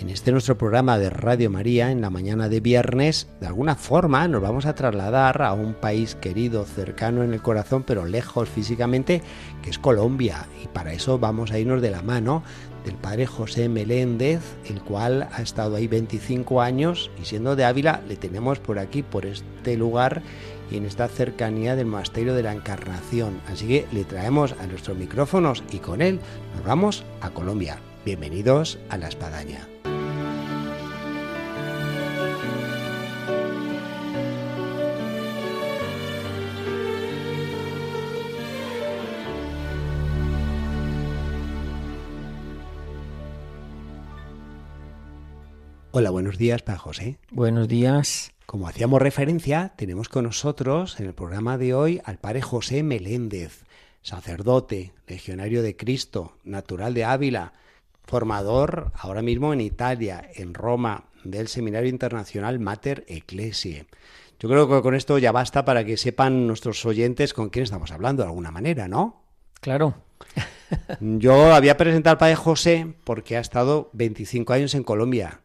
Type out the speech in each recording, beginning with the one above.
En este nuestro programa de Radio María, en la mañana de viernes, de alguna forma nos vamos a trasladar a un país querido, cercano en el corazón, pero lejos físicamente, que es Colombia. Y para eso vamos a irnos de la mano del padre José Meléndez, el cual ha estado ahí 25 años y siendo de Ávila le tenemos por aquí, por este lugar y en esta cercanía del Monasterio de la Encarnación. Así que le traemos a nuestros micrófonos y con él nos vamos a Colombia. Bienvenidos a La Espadaña. Hola, buenos días, para José. Buenos días. Como hacíamos referencia, tenemos con nosotros en el programa de hoy al padre José Meléndez, sacerdote, legionario de Cristo, natural de Ávila, formador ahora mismo en Italia, en Roma, del Seminario Internacional Mater Ecclesiae. Yo creo que con esto ya basta para que sepan nuestros oyentes con quién estamos hablando de alguna manera, ¿no? Claro. Yo había presentado al padre José porque ha estado 25 años en Colombia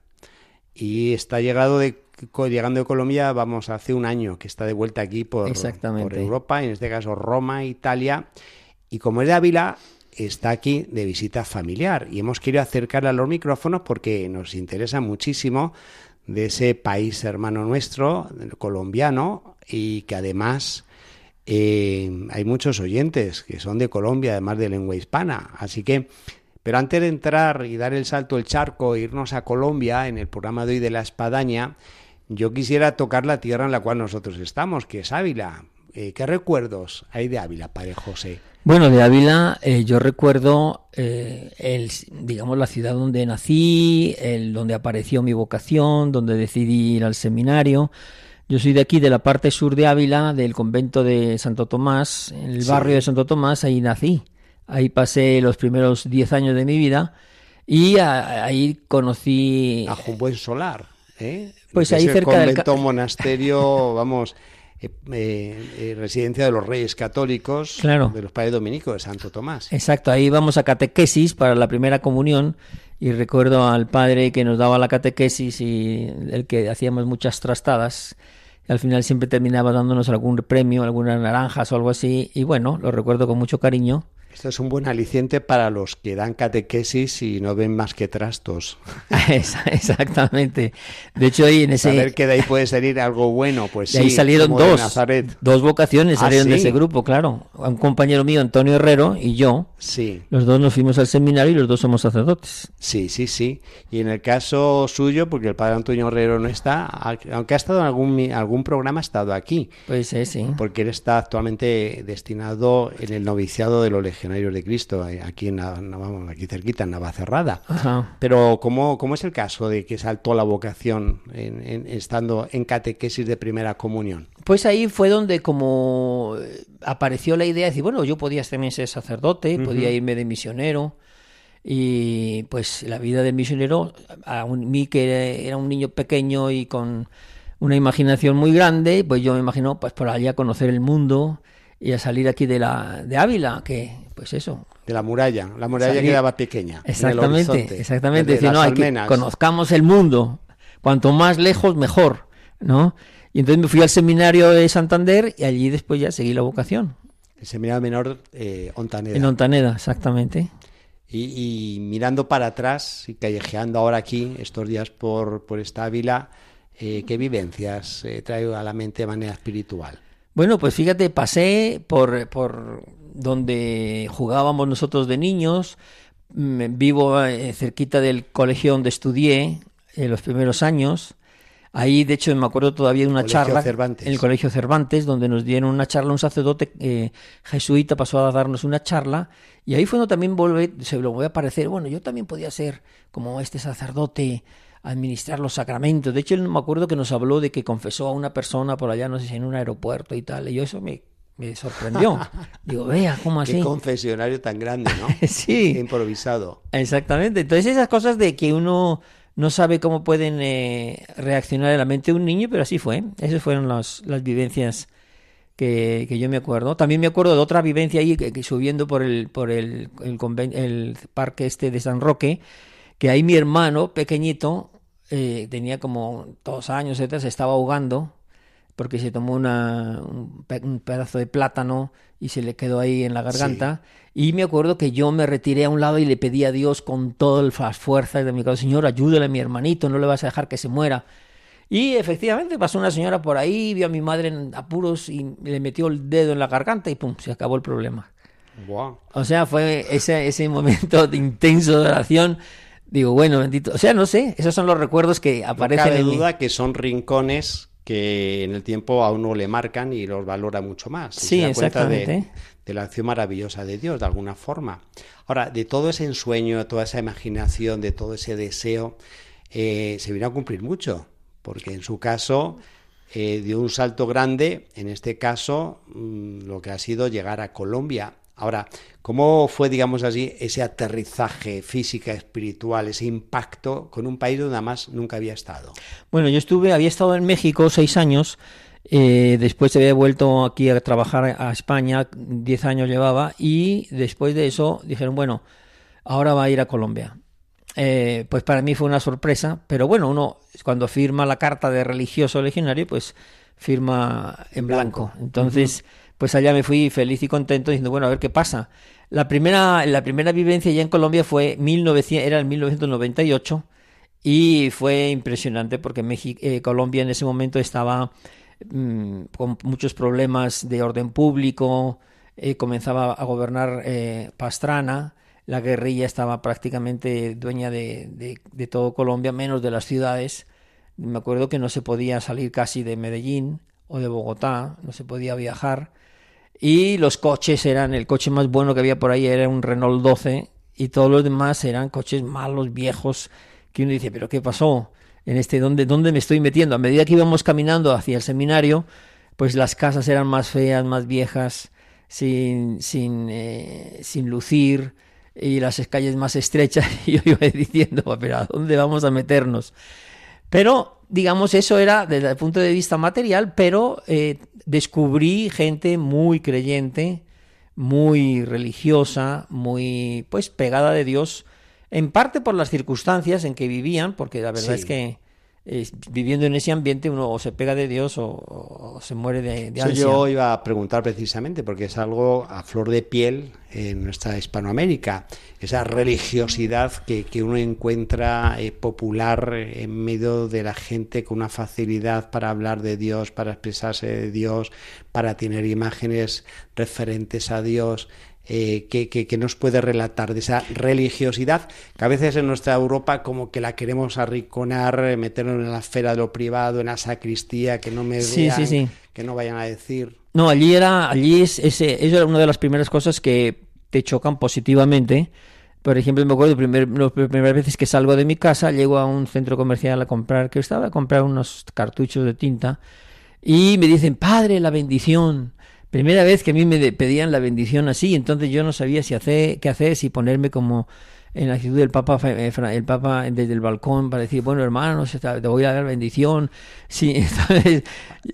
y está llegado de, llegando de Colombia, vamos, hace un año que está de vuelta aquí por, por Europa, en este caso Roma, Italia, y como es de Ávila, está aquí de visita familiar y hemos querido acercarle a los micrófonos porque nos interesa muchísimo de ese país hermano nuestro, colombiano, y que además eh, hay muchos oyentes que son de Colombia, además de lengua hispana. Así que pero antes de entrar y dar el salto el charco e irnos a Colombia en el programa de hoy de la Espadaña, yo quisiera tocar la tierra en la cual nosotros estamos, que es Ávila. Eh, ¿Qué recuerdos hay de Ávila, Padre José? Bueno, de Ávila eh, yo recuerdo, eh, el, digamos, la ciudad donde nací, el, donde apareció mi vocación, donde decidí ir al seminario. Yo soy de aquí, de la parte sur de Ávila, del convento de Santo Tomás, en el barrio de Santo Tomás, ahí nací. Ahí pasé los primeros 10 años de mi vida y ahí conocí... A un buen solar, ¿eh? Pues ahí cerca convento, del... monasterio, vamos... Eh, eh, residencia de los Reyes Católicos, claro. de los Padres Dominicos, de Santo Tomás. Exacto, ahí vamos a catequesis para la primera comunión y recuerdo al padre que nos daba la catequesis y el que hacíamos muchas trastadas. Y al final siempre terminaba dándonos algún premio, algunas naranjas o algo así. Y bueno, lo recuerdo con mucho cariño. Esto es un buen aliciente para los que dan catequesis y no ven más que trastos. Exactamente. De hecho, ahí en ese... Saber que de ahí puede salir algo bueno, pues de ahí salieron dos, dos vocaciones ¿Ah, salieron de ese grupo, claro. Un compañero mío, Antonio Herrero, y yo. Sí. Los dos nos fuimos al seminario y los dos somos sacerdotes. Sí, sí, sí. Y en el caso suyo, porque el padre Antonio Herrero no está, aunque ha estado en algún, algún programa, ha estado aquí. Pues sí, sí. Porque él está actualmente destinado en el noviciado de los legionarios de Cristo, eh, aquí, en, vamos, aquí cerquita, en Navacerrada. Ajá. Pero ¿cómo, ¿cómo es el caso de que saltó la vocación en, estando en catequesis de primera comunión? Pues ahí fue donde como eh, apareció la idea de decir, bueno, yo podía también ser sacerdote, podía irme de misionero. Y pues la vida de misionero, a mí que era un niño pequeño y con una imaginación muy grande, pues yo me imagino pues por allá conocer el mundo y a salir aquí de la de Ávila, que pues eso. De la muralla, la muralla quedaba pequeña. Exactamente, exactamente. no, hay que conozcamos el mundo, cuanto más lejos mejor, ¿no? Y entonces me fui al seminario de Santander y allí después ya seguí la vocación. El seminario menor eh, Ontaneda. En Ontaneda, exactamente. Y, mirando para atrás y callejeando ahora aquí, estos días por, por esta Ávila, eh, ¿qué vivencias eh, traigo a la mente de manera espiritual? Bueno, pues fíjate, pasé por, por donde jugábamos nosotros de niños, mm, vivo eh, cerquita del colegio donde estudié en los primeros años. Ahí, de hecho, me acuerdo todavía de una charla en el Colegio Cervantes, donde nos dieron una charla, un sacerdote eh, jesuita pasó a darnos una charla, y ahí fue donde también vuelve, se lo voy a parecer, bueno, yo también podía ser como este sacerdote administrar los sacramentos. De hecho, él me acuerdo que nos habló de que confesó a una persona por allá, no sé si en un aeropuerto y tal. Y yo eso me, me sorprendió. Digo, vea, ¿cómo así? Qué confesionario tan grande, ¿no? sí. improvisado. Exactamente. Entonces esas cosas de que uno no sabe cómo pueden eh, reaccionar en la mente de un niño, pero así fue. Esas fueron las, las vivencias que, que, yo me acuerdo. También me acuerdo de otra vivencia ahí, que, subiendo por el, por el, el, el, parque este de San Roque, que ahí mi hermano pequeñito, eh, tenía como dos años, etcétera, se estaba ahogando porque se tomó una, un, pedazo de plátano y se le quedó ahí en la garganta. Y me acuerdo que yo me retiré a un lado y le pedí a Dios con todas las fuerzas de mi corazón, Señor, ayúdale a mi hermanito, no le vas a dejar que se muera. Y efectivamente pasó una señora por ahí, vio a mi madre en apuros y le metió el dedo en la garganta y pum, se acabó el problema. O sea, fue ese, ese momento de intenso de oración. Digo, bueno, bendito. O sea, no sé, esos son los recuerdos que aparecen. No cabe duda que son rincones que en el tiempo a uno le marcan y los valora mucho más. Sí, se da exactamente. Cuenta de, de, la acción maravillosa de Dios, de alguna forma. Ahora, de todo ese ensueño, de toda esa imaginación, de todo ese deseo, eh, se vino a cumplir mucho, porque en su caso eh, dio un salto grande, en este caso mmm, lo que ha sido llegar a Colombia. Ahora, ¿cómo fue, digamos así, ese aterrizaje física, espiritual, ese impacto con un país donde además nunca había estado? Bueno, yo estuve, había estado en México seis años, eh, después había vuelto aquí a trabajar a España, diez años llevaba, y después de eso dijeron, bueno, ahora va a ir a Colombia. Eh, pues para mí fue una sorpresa, pero bueno, uno cuando firma la carta de religioso legionario, pues firma en blanco. Entonces... Uh -huh pues allá me fui feliz y contento diciendo, bueno, a ver qué pasa. La primera, la primera vivencia ya en Colombia fue 1900, era en 1998 y fue impresionante porque México, eh, Colombia en ese momento estaba mmm, con muchos problemas de orden público, eh, comenzaba a gobernar eh, Pastrana, la guerrilla estaba prácticamente dueña de, de todo Colombia, menos de las ciudades. Me acuerdo que no se podía salir casi de Medellín o de Bogotá, no se podía viajar y los coches eran, el coche más bueno que había por ahí era un Renault 12 y todos los demás eran coches malos, viejos, que uno dice, pero ¿qué pasó? En este, ¿dónde, ¿Dónde me estoy metiendo? A medida que íbamos caminando hacia el seminario, pues las casas eran más feas, más viejas, sin, sin, eh, sin lucir, y las calles más estrechas, y yo iba diciendo, pero ¿a dónde vamos a meternos? Pero, digamos, eso era desde el punto de vista material, pero eh, descubrí gente muy creyente, muy religiosa, muy, pues, pegada de Dios, en parte por las circunstancias en que vivían, porque la verdad sí. es que eh, viviendo en ese ambiente uno o se pega de Dios o, o se muere de, de ansia. yo iba a preguntar precisamente porque es algo a flor de piel en nuestra Hispanoamérica, esa religiosidad que, que uno encuentra eh, popular en medio de la gente con una facilidad para hablar de Dios, para expresarse de Dios, para tener imágenes referentes a Dios. Eh, que, que, que, nos puede relatar de esa religiosidad que a veces en nuestra Europa como que la queremos arrinconar, meternos en la esfera de lo privado, en la sacristía, que no me sí, vean, sí, sí. que no vayan a decir. No, allí era, allí es, ese, eso era una de las primeras cosas que te chocan positivamente. Por ejemplo, me acuerdo, primer, las primeras veces que salgo de mi casa, llego a un centro comercial a comprar, que estaba a comprar unos cartuchos de tinta, y me dicen, padre, la bendición. Primera vez que a mí me pedían la bendición así, entonces yo no sabía si hacer, qué hacer, si ponerme como en la actitud del Papa, el Papa desde el balcón para decir, bueno, hermanos, te voy a dar bendición. Sí, entonces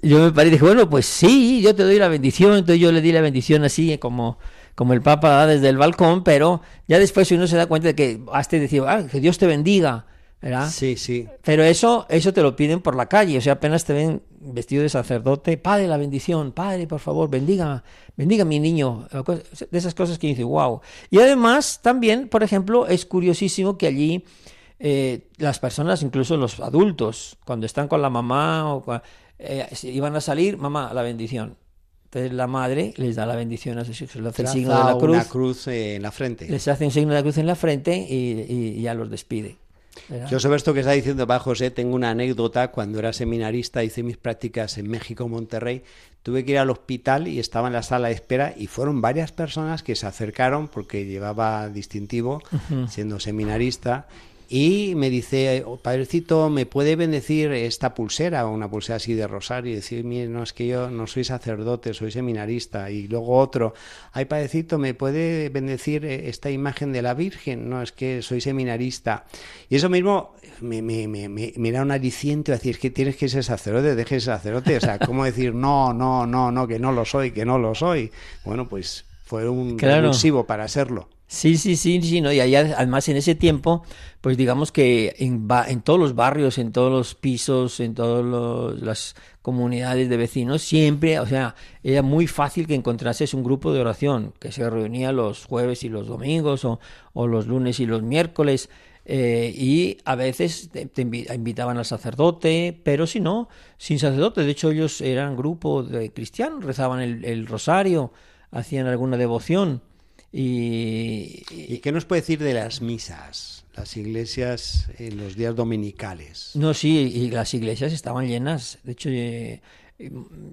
yo me paré dije, bueno, pues sí, yo te doy la bendición. Entonces yo le di la bendición así, como, como el Papa da desde el balcón, pero ya después uno se da cuenta de que hasta decir, ah, que Dios te bendiga. ¿Verdad? Sí, sí. Pero eso, eso te lo piden por la calle, o sea, apenas te ven vestido de sacerdote, Padre, la bendición, Padre, por favor, bendiga, bendiga a mi niño, de esas cosas que dice, wow. Y además, también, por ejemplo, es curiosísimo que allí eh, las personas, incluso los adultos, cuando están con la mamá o eh, iban a salir, mamá, la bendición. Entonces la madre les da la bendición a sus hijos, les hace el signo de la cruz. Una cruz en la frente. Les hace un signo de la cruz en la frente y, y, y ya los despide. ¿Verdad? Yo sobre esto que está diciendo va José, tengo una anécdota. Cuando era seminarista hice mis prácticas en México, Monterrey. Tuve que ir al hospital y estaba en la sala de espera y fueron varias personas que se acercaron porque llevaba distintivo, uh -huh. siendo seminarista, y me dice, oh, padrecito, ¿me puede bendecir esta pulsera o una pulsera así de rosario? Y decir, mire, no, es que yo no soy sacerdote, soy seminarista. Y luego otro, ay, padrecito, ¿me puede bendecir eh, esta imagen de la Virgen? No, es que soy seminarista. Y eso mismo me, me, me, me era un aliciente, decir, que tienes que ser sacerdote, dejes ser sacerdote. O sea, ¿cómo decir, no, no, no, no, que no lo soy, que no lo soy? Bueno, pues fue un claro. para serlo. Sí, sí, sí, sí, ¿no? y allá, además en ese tiempo, pues digamos que en, en todos los barrios, en todos los pisos, en todas las comunidades de vecinos, siempre, o sea, era muy fácil que encontrases un grupo de oración que se reunía los jueves y los domingos o, o los lunes y los miércoles. Eh, y a veces te, invitaban al sacerdote, pero si no, sin sacerdote. De hecho, ellos eran grupo de cristianos, rezaban el rosario, hacían alguna devoción. Y, ¿Y qué nos puede decir de las misas? Las iglesias en los días dominicales. No, sí, y las iglesias estaban llenas. De hecho, eh,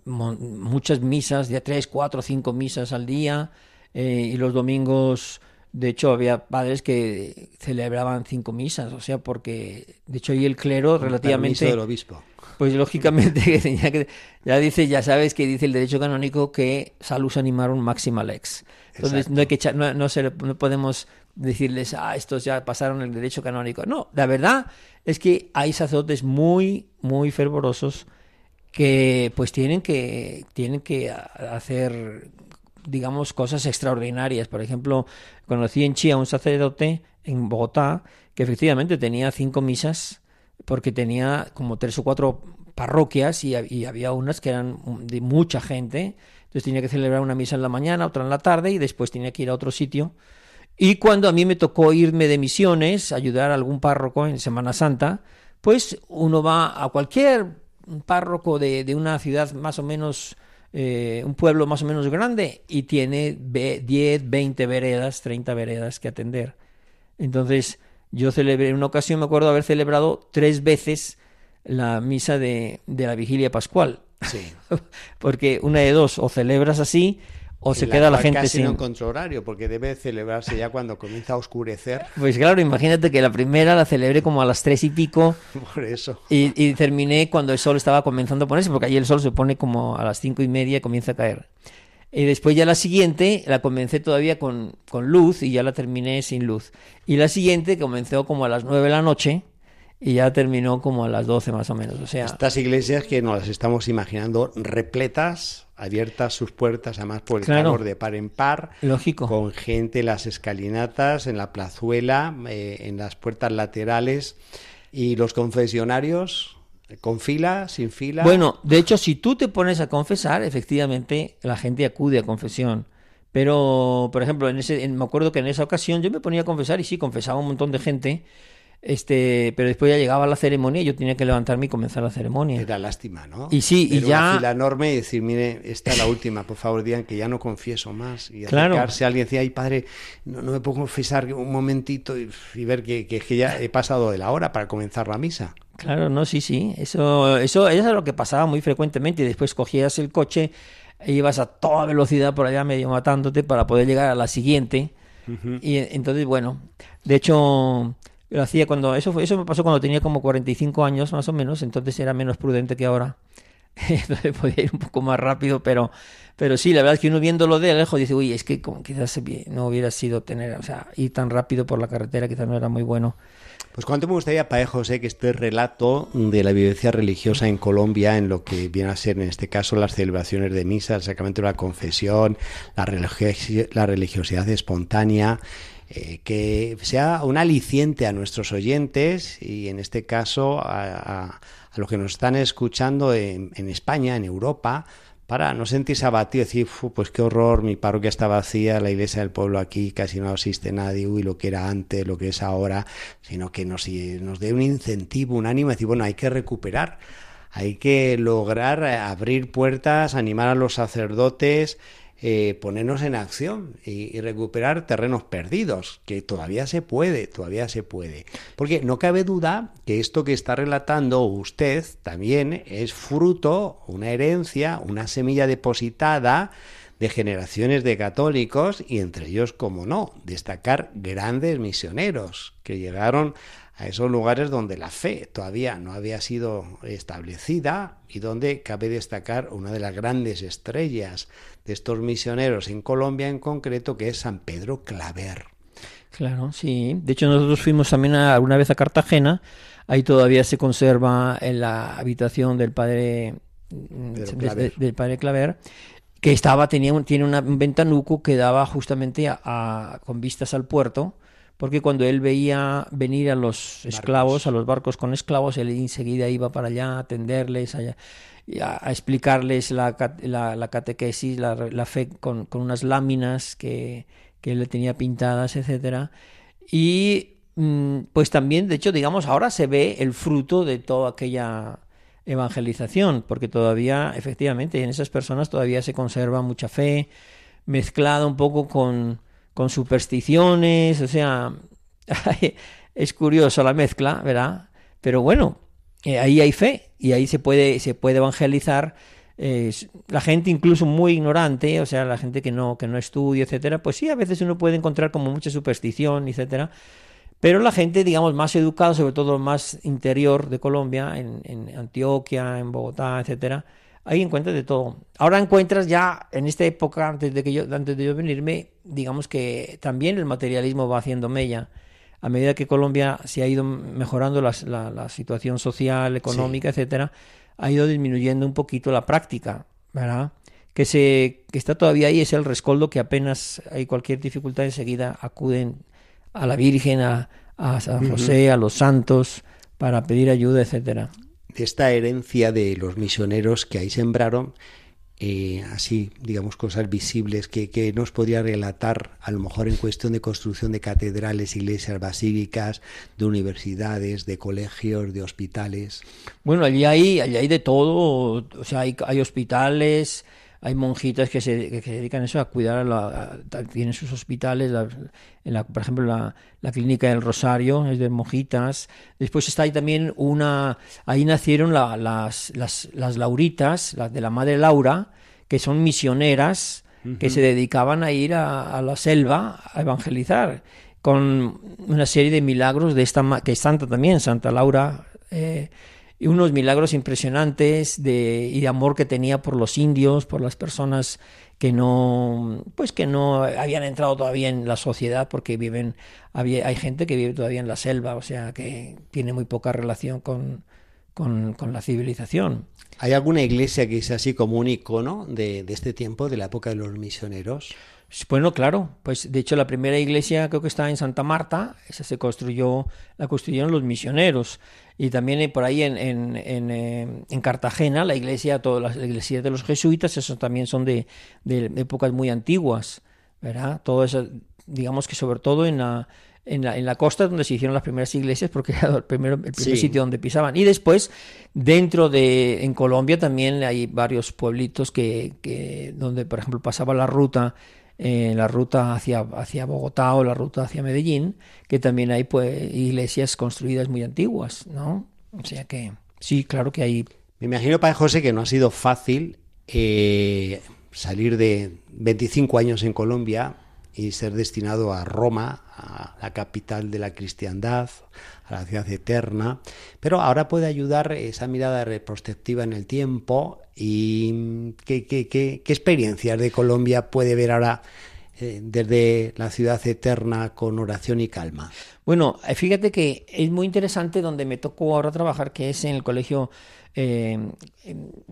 muchas misas, de tres, cuatro, cinco misas al día. Eh, y los domingos, de hecho, había padres que celebraban cinco misas. O sea, porque, de hecho, ahí el clero relativamente. del obispo. Pues lógicamente que tenía que. Ya dice, ya sabes que dice el derecho canónico que salus animarum máxima lex. Entonces no hay que no, no, se, no podemos decirles, ah, estos ya pasaron el derecho canónico. No, la verdad es que hay sacerdotes muy, muy fervorosos que pues tienen que, tienen que hacer, digamos, cosas extraordinarias. Por ejemplo, conocí en Chía un sacerdote en Bogotá que efectivamente tenía cinco misas porque tenía como tres o cuatro parroquias y, había unas que eran de mucha gente entonces tenía que celebrar una misa en la mañana, otra en la tarde y después tenía que ir a otro sitio. Y cuando a mí me tocó irme de misiones, ayudar a algún párroco en Semana Santa, pues uno va a cualquier párroco de una ciudad más o menos, eh, un pueblo más o menos grande y tiene 10, 20 veredas, 30 veredas que atender. Entonces yo celebré, en una ocasión me acuerdo haber celebrado tres veces la misa de, de la vigilia pascual Sí. porque una de dos, o celebras así o se queda la gente casi sin... no encontró horario, porque debe celebrarse ya cuando comienza a oscurecer. Pues claro, imagínate que la primera la celebré como a las tres y pico. Por eso. Y, terminé cuando el sol estaba comenzando a ponerse, porque ahí el sol se pone como a las cinco y media y comienza a caer. Y después ya la siguiente la comencé todavía con, con luz y ya la terminé sin luz. Y la siguiente comenzó como a las nueve de la noche y ya terminó como a las 12 más o menos. O sea, Estas iglesias que nos las estamos imaginando repletas, abiertas sus puertas, además por el calor de par en par, lógico. con gente en las escalinatas, en la plazuela, eh, en las puertas laterales y los confesionarios con fila, sin fila. Bueno, de hecho, si tú te pones a confesar, efectivamente la gente acude a confesión. Pero, por ejemplo, en ese, me acuerdo que en esa ocasión yo me ponía a confesar y sí, confesaba un montón de gente este, pero después ya llegaba la ceremonia y yo tenía que levantarme y comenzar la ceremonia. Era lástima, ¿no? Y sí, y ya. Una fila enorme y decir, mire, esta es la última, por favor, digan que ya no confieso más. Y claro. acercarse a alguien y decir, ay, padre, no, me puedo confesar un momentito y, ver que, que, ya he pasado de la hora para comenzar la misa. Claro, no, sí, sí. Eso, eso, eso es lo que pasaba muy frecuentemente. Y después cogías el coche e ibas a toda velocidad por allá medio matándote para poder llegar a la siguiente. Y entonces, bueno, de hecho lo hacía cuando eso fue, eso me pasó cuando tenía como 45 años más o menos, entonces era menos prudente que ahora. entonces podía ir un poco más rápido, pero pero sí, la verdad es que uno viéndolo de lejos dice, "Uy, es que como quizás no hubiera sido tener, o sea, ir tan rápido por la carretera quizás no era muy bueno." Pues cuánto me gustaría, para José, que este relato de la vivencia religiosa en Colombia, en lo que viene a ser en este caso las celebraciones de misa, el sacramento de la confesión, la religiosidad espontánea, eh, que sea un aliciente a nuestros oyentes y en este caso a, los que nos están escuchando en, España, en Europa, para no sentirse abatido, decir, pues qué horror, mi parroquia está vacía, la iglesia del pueblo aquí casi no asiste nadie, uy, lo que era antes, lo que es ahora, sino que nos, nos dé un incentivo, un ánimo, decir, bueno, hay que recuperar, hay que lograr abrir puertas, animar a los sacerdotes, eh, ponernos en acción y, recuperar terrenos perdidos, que todavía se puede, todavía se puede. Porque no cabe duda que esto que está relatando usted también es fruto, una herencia, una semilla depositada de generaciones de católicos y entre ellos, como no, destacar grandes misioneros que llegaron a esos lugares donde la fe todavía no había sido establecida y donde cabe destacar una de las grandes estrellas de estos misioneros en Colombia en concreto, que es San Pedro Claver. Claro, sí. De hecho, nosotros fuimos también alguna vez a Cartagena. Ahí todavía se conserva en la habitación del padre Claver. del padre Claver que estaba tenía tiene una, un ventanuco que daba justamente a, con vistas al puerto porque cuando él veía venir a los esclavos, a los barcos con esclavos, él enseguida iba para allá a atenderles, a, explicarles la, la, catequesis, la, fe con, con, unas láminas que, que él le tenía pintadas, etcétera. Y mm, pues también, de hecho, digamos, ahora se ve el fruto de toda aquella evangelización, porque todavía, efectivamente, en esas personas todavía se conserva mucha fe, mezclada un poco con, con supersticiones, o sea, es curioso la mezcla, ¿verdad? Pero bueno, eh, ahí hay fe y ahí se puede, se puede evangelizar. Eh, la gente incluso muy ignorante, o sea, la gente que no, que no estudia, etcétera, pues sí, a veces uno puede encontrar como mucha superstición, etcétera. Pero la gente, digamos, más educada, sobre todo más interior de Colombia, en, en Antioquia, en Bogotá, etcétera, ahí encuentras de todo. Ahora encuentras ya, en esta época, antes de, que yo, antes de yo venirme, digamos que también el materialismo va haciendo mella. A medida que Colombia se ha ido mejorando la, la, situación social, económica, etcétera, ha ido disminuyendo un poquito la práctica, ¿verdad? Que, se, que está todavía ahí, es el rescoldo que apenas hay cualquier dificultad, enseguida acuden a la Virgen, a, a San José, a los santos, para pedir ayuda, etcétera. De esta herencia de los misioneros que ahí sembraron, eh, así, digamos, cosas visibles que, que, nos podría relatar, a lo mejor en cuestión de construcción de catedrales, iglesias basílicas, de universidades, de colegios, de hospitales. Bueno, allí hay, allí hay de todo, o sea, hay, hay hospitales, hay monjitas que se, que se dedican a eso, a cuidar, a la, tienen sus hospitales, en la, por ejemplo, la, la, clínica del Rosario es de monjitas. Después está ahí también una, ahí nacieron las, las, las lauritas, las de la Madre Laura, que son misioneras que se dedicaban a ir a, a, la selva a evangelizar con una serie de milagros de esta que es santa también, Santa Laura. Eh, unos milagros impresionantes de, y de amor que tenía por los indios, por las personas que no, pues que no habían entrado todavía en la sociedad porque viven, había, hay gente que vive todavía en la selva, o sea que tiene muy poca relación con, con, con la civilización. ¿Hay alguna iglesia que sea así como un icono de, de este tiempo, de la época de los misioneros? Bueno, claro, pues de hecho la primera iglesia creo que está en Santa Marta, esa se construyó, la construyeron los misioneros y también eh, por ahí en, en, en, eh, en Cartagena la iglesia, todas las iglesias de los jesuitas, esos también son de, de, épocas muy antiguas, ¿verdad? Todo eso, digamos que sobre todo en la, en la, en la costa donde se hicieron las primeras iglesias porque era el, primero, el primer sitio donde pisaban. Y después, dentro de, en Colombia también hay varios pueblitos que, que donde, por ejemplo, pasaba la ruta eh, la ruta hacia, hacia Bogotá o la ruta hacia Medellín, que también hay pues, iglesias construidas muy antiguas, ¿no? O sea que sí, claro que hay. Me imagino, Padre José, que no ha sido fácil eh, salir de 25 años en Colombia y ser destinado a Roma, a la capital de la cristiandad, a la ciudad eterna, pero ahora puede ayudar esa mirada retrospectiva en el tiempo y qué, qué, qué, experiencias de Colombia puede ver ahora eh, desde la ciudad eterna con oración y calma. Bueno, eh, fíjate que es muy interesante donde me tocó ahora trabajar, que es en el colegio eh,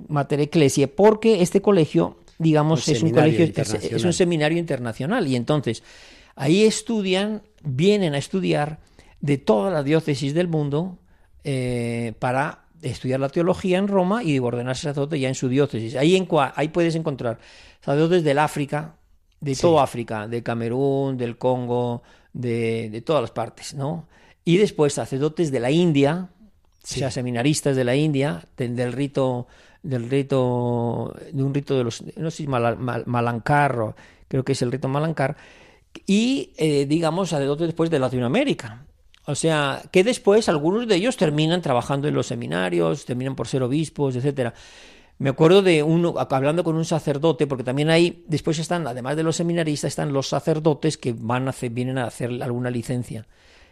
Mater Ecclesia, porque este colegio digamos, es un colegio, es, un seminario internacional. Y entonces, ahí estudian, vienen a estudiar de toda la diócesis del mundo eh, para estudiar la teología en Roma y ordenarse sacerdote ya en su diócesis. Ahí, en, ahí puedes encontrar sacerdotes del África, de todo África, de Camerún, del Congo, de, de, todas las partes, ¿no? Y después sacerdotes de la India, o sea, seminaristas de la India, del rito del rito, de un rito de los, no sé si mal, Malancar, creo que es el rito Malancar, y eh, digamos sacerdotes después de Latinoamérica. O sea, que después algunos de ellos terminan trabajando en los seminarios, terminan por ser obispos, etcétera. Me acuerdo de uno, hablando con un sacerdote, porque también hay, después están, además de los seminaristas, están los sacerdotes que van a hacer, vienen a hacer alguna licencia.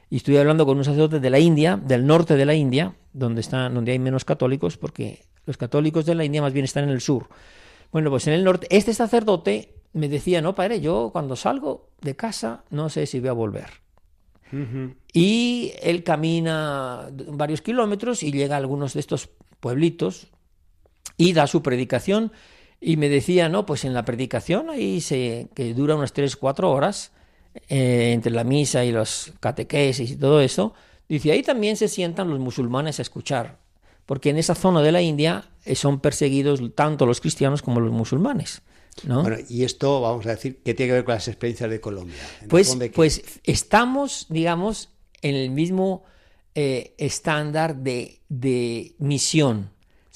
Y estoy hablando con un sacerdote de la India, del norte de la India, donde, están, donde hay menos católicos, porque los católicos de la India más bien están en el sur. Bueno, pues en el norte, este sacerdote me decía, no, padre, yo cuando salgo de casa no sé si voy a volver. Y él camina varios kilómetros y llega a algunos de estos pueblitos y da su predicación. Y me decía, no, pues en la predicación ahí se, que dura unas 3, 4 horas, eh, entre la misa y los catequesis y todo eso, dice, ahí también se sientan los musulmanes a escuchar, porque en esa zona de la India eh, son perseguidos tanto los cristianos como los musulmanes. Bueno, y esto, vamos a decir, ¿qué tiene que ver con las experiencias de Colombia? Pues, pues estamos, digamos, en el mismo eh, estándar de, de misión,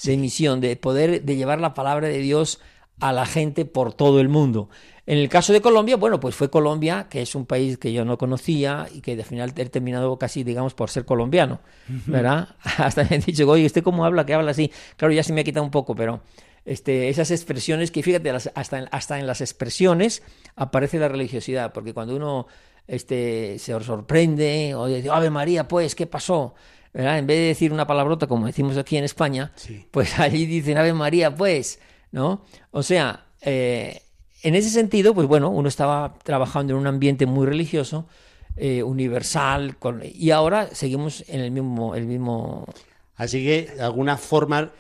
de misión, de poder, de llevar la palabra de Dios a la gente por todo el mundo. En el caso de Colombia, bueno, pues fue Colombia, que es un país que yo no conocía y que al final he terminado casi, digamos, por ser colombiano, ¿verdad? Hasta me han dicho, oye, ¿usted cómo habla? Que habla así. Claro, ya se me ha quitado un poco, pero este, esas expresiones que, fíjate, hasta, en, hasta en las expresiones aparece la religiosidad, porque cuando uno este, se sorprende o dice, Ave María, pues, ¿qué pasó? En vez de decir una palabrota como decimos aquí en España, pues allí dicen Ave María, pues, ¿no? O sea, eh, en ese sentido, pues bueno, uno estaba trabajando en un ambiente muy religioso, eh, universal, y ahora seguimos en el mismo, el mismo... Así que, de alguna forma,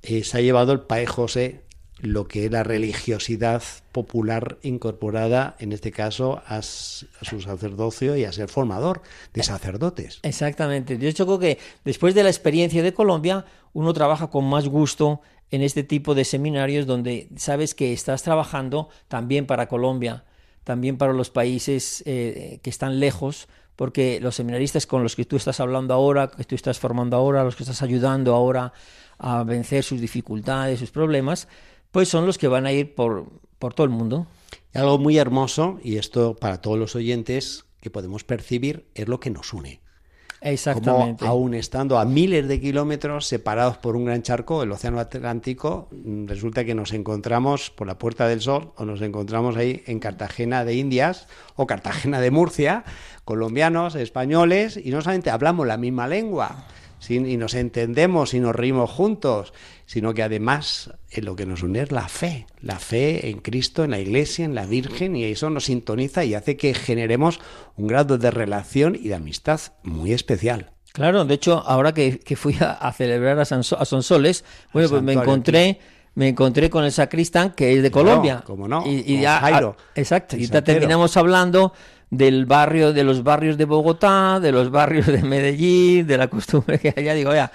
eh, se ha llevado el Pae José lo que es la religiosidad popular incorporada, en este caso, a, su sacerdocio y a ser formador de sacerdotes. Exactamente. Yo creo que después de la experiencia de Colombia, uno trabaja con más gusto en este tipo de seminarios donde sabes que estás trabajando también para Colombia, también para los países eh, que están lejos, porque los seminaristas con los que tú estás hablando ahora, que tú estás formando ahora, los que estás ayudando ahora a vencer sus dificultades, sus problemas, pues son los que van a ir por, por todo el mundo. Algo muy hermoso, y esto para todos los oyentes que podemos percibir, es lo que nos une. Exactamente. Como aún estando a miles de kilómetros separados por un gran charco, el Océano Atlántico, mm, resulta que nos encontramos por la Puerta del Sol o nos encontramos ahí en Cartagena de Indias o Cartagena de Murcia, colombianos, españoles, y no solamente hablamos la misma lengua, y nos entendemos y nos reímos juntos, sino que además en lo que nos une es la fe, la fe en Cristo, en la Iglesia, en la Virgen, y eso nos sintoniza y hace que generemos un grado de relación y de amistad muy especial. Claro, de hecho, ahora que, fui a, celebrar a, Sonsoles, bueno, pues me encontré... me encontré con el sacristán que es de Colombia. Como no, y, ya, Jairo, exacto, y ya terminamos hablando del barrio, de los barrios de Bogotá, de los barrios de Medellín, de la costumbre que allá digo, oiga,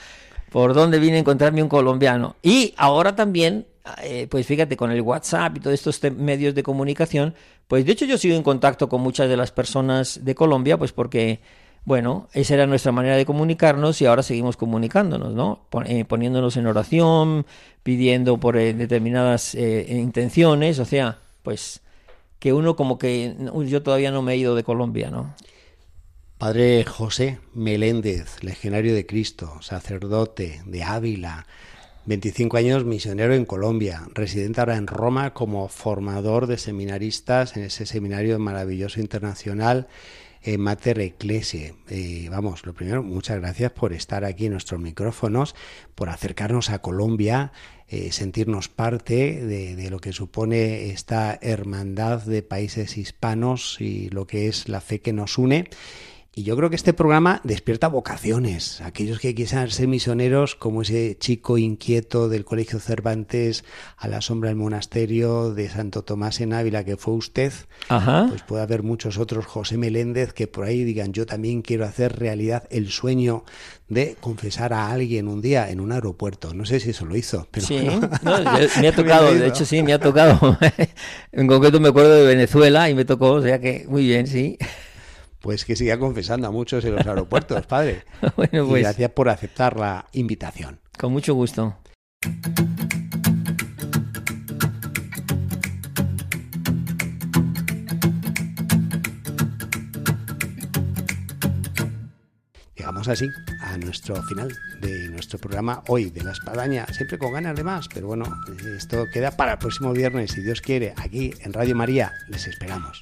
¿por dónde vine a encontrarme un colombiano? Y ahora también, eh, pues fíjate, con el WhatsApp y todos estos medios de comunicación, pues de hecho yo sigo en contacto con muchas de las personas de Colombia, pues porque, bueno, esa era nuestra manera de comunicarnos y ahora seguimos comunicándonos, ¿no? Eh, poniéndonos en oración, pidiendo por eh, determinadas intenciones, o sea, pues que uno como que yo todavía no me he ido de Colombia, ¿no? Padre José Meléndez, legionario de Cristo, sacerdote de Ávila, 25 años misionero en Colombia, residente ahora en Roma como formador de seminaristas en ese seminario maravilloso internacional en Mater Ecclesiae. Eh, vamos, lo primero, muchas gracias por estar aquí en nuestros micrófonos, por acercarnos a Colombia, eh, sentirnos parte de, lo que supone esta hermandad de países hispanos y lo que es la fe que nos une. Y yo creo que este programa despierta vocaciones. Aquellos que quieran ser misioneros, como ese chico inquieto del Colegio Cervantes a la sombra del monasterio de Santo Tomás en Ávila, que fue usted, pues puede haber muchos otros, José Meléndez, que por ahí digan, yo también quiero hacer realidad el sueño de confesar a alguien un día en un aeropuerto. No sé si eso lo hizo, pero... Sí, me ha tocado, de hecho sí, me ha tocado. en concreto me acuerdo de Venezuela y me tocó, o sea que muy bien, sí. Pues que siga confesando a muchos en los aeropuertos, padre. bueno, pues, y gracias por aceptar la invitación. Con mucho gusto. Llegamos así a nuestro final de nuestro programa hoy de la espadaña, siempre con ganas de más, pero bueno, esto queda para el próximo viernes, si Dios quiere, aquí en Radio María, les esperamos.